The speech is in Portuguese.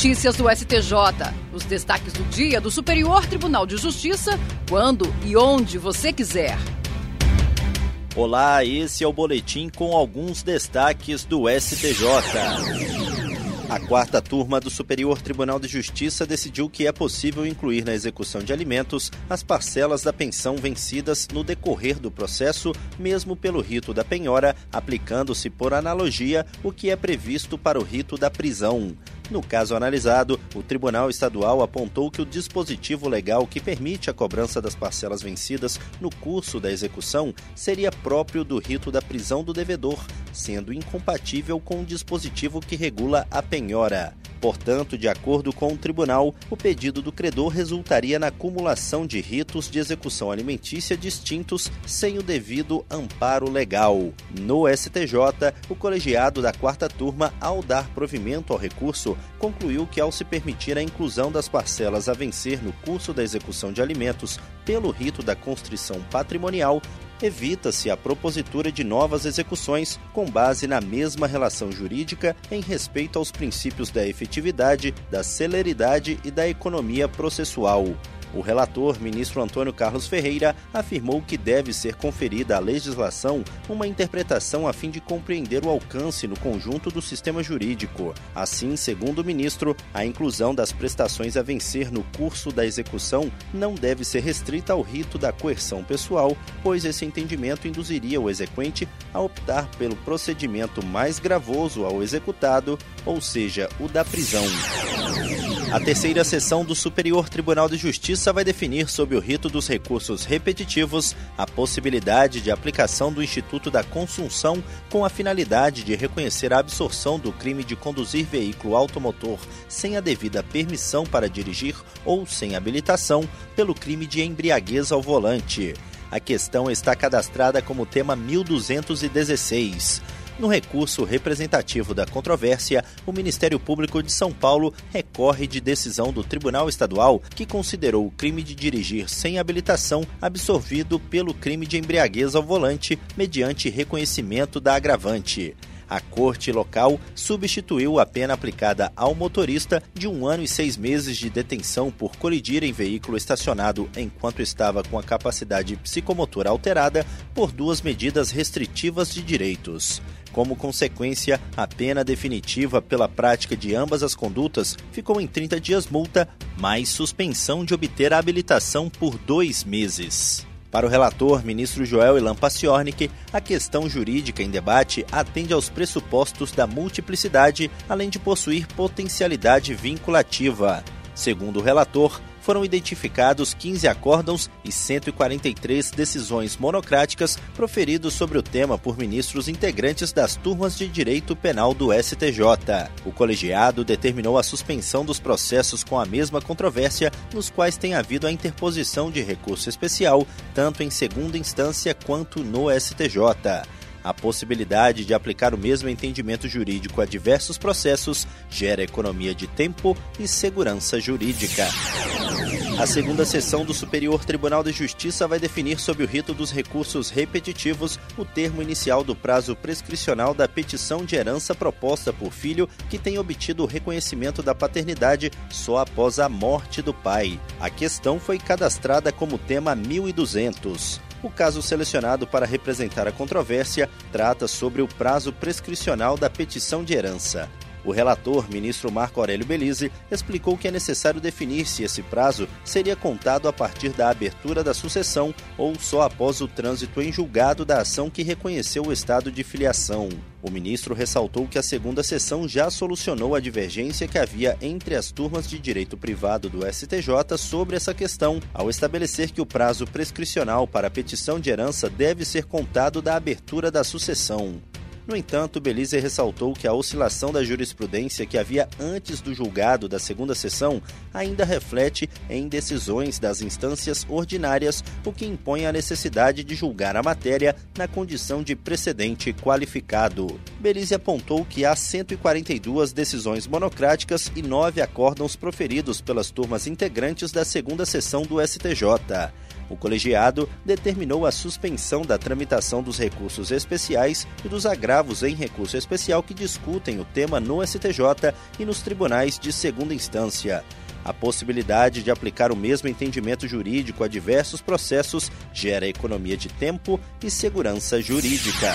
Notícias do STJ. Os destaques do dia do Superior Tribunal de Justiça, quando e onde você quiser. Olá, esse é o boletim com alguns destaques do STJ. A quarta turma do Superior Tribunal de Justiça decidiu que é possível incluir na execução de alimentos as parcelas da pensão vencidas no decorrer do processo, mesmo pelo rito da penhora, aplicando-se por analogia o que é previsto para o rito da prisão. No caso analisado, o Tribunal Estadual apontou que o dispositivo legal que permite a cobrança das parcelas vencidas no curso da execução seria próprio do rito da prisão do devedor, sendo incompatível com o dispositivo que regula a penhora. Portanto, de acordo com o tribunal, o pedido do credor resultaria na acumulação de ritos de execução alimentícia distintos sem o devido amparo legal. No STJ, o colegiado da quarta turma, ao dar provimento ao recurso, concluiu que ao se permitir a inclusão das parcelas a vencer no curso da execução de alimentos pelo rito da constrição patrimonial, evita-se a propositura de novas execuções com base na mesma relação jurídica em respeito aos princípios da efetividade, da celeridade e da economia processual. O relator, ministro Antônio Carlos Ferreira, afirmou que deve ser conferida à legislação uma interpretação a fim de compreender o alcance no conjunto do sistema jurídico. Assim, segundo o ministro, a inclusão das prestações a vencer no curso da execução não deve ser restrita ao rito da coerção pessoal, pois esse entendimento induziria o exequente a optar pelo procedimento mais gravoso ao executado, ou seja, o da prisão. A terceira sessão do Superior Tribunal de Justiça vai definir, sob o rito dos recursos repetitivos, a possibilidade de aplicação do Instituto da Consunção com a finalidade de reconhecer a absorção do crime de conduzir veículo automotor sem a devida permissão para dirigir ou sem habilitação pelo crime de embriaguez ao volante. A questão está cadastrada como tema 1216. No recurso representativo da controvérsia, o Ministério Público de São Paulo recorre de decisão do Tribunal Estadual que considerou o crime de dirigir sem habilitação absorvido pelo crime de embriaguez ao volante mediante reconhecimento da agravante. A corte local substituiu a pena aplicada ao motorista de um ano e seis meses de detenção por colidir em veículo estacionado enquanto estava com a capacidade psicomotora alterada por duas medidas restritivas de direitos. Como consequência, a pena definitiva pela prática de ambas as condutas ficou em 30 dias multa, mais suspensão de obter a habilitação por dois meses. Para o relator, ministro Joel Ilan Paciornik, a questão jurídica em debate atende aos pressupostos da multiplicidade, além de possuir potencialidade vinculativa. Segundo o relator, foram identificados 15 acórdãos e 143 decisões monocráticas proferidos sobre o tema por ministros integrantes das turmas de direito penal do STJ. O colegiado determinou a suspensão dos processos com a mesma controvérsia, nos quais tem havido a interposição de recurso especial, tanto em segunda instância quanto no STJ. A possibilidade de aplicar o mesmo entendimento jurídico a diversos processos gera economia de tempo e segurança jurídica. A segunda sessão do Superior Tribunal de Justiça vai definir, sob o rito dos recursos repetitivos, o termo inicial do prazo prescricional da petição de herança proposta por filho que tem obtido o reconhecimento da paternidade só após a morte do pai. A questão foi cadastrada como tema 1200. O caso selecionado para representar a controvérsia trata sobre o prazo prescricional da petição de herança. O relator, ministro Marco Aurélio Belize, explicou que é necessário definir se esse prazo seria contado a partir da abertura da sucessão ou só após o trânsito em julgado da ação que reconheceu o estado de filiação. O ministro ressaltou que a segunda sessão já solucionou a divergência que havia entre as turmas de direito privado do STJ sobre essa questão, ao estabelecer que o prazo prescricional para a petição de herança deve ser contado da abertura da sucessão. No entanto, Belize ressaltou que a oscilação da jurisprudência que havia antes do julgado da segunda sessão ainda reflete em decisões das instâncias ordinárias, o que impõe a necessidade de julgar a matéria na condição de precedente qualificado. Belize apontou que há 142 decisões monocráticas e nove acórdãos proferidos pelas turmas integrantes da segunda sessão do STJ. O colegiado determinou a suspensão da tramitação dos recursos especiais e dos agravos em recurso especial que discutem o tema no STJ e nos tribunais de segunda instância. A possibilidade de aplicar o mesmo entendimento jurídico a diversos processos gera economia de tempo e segurança jurídica.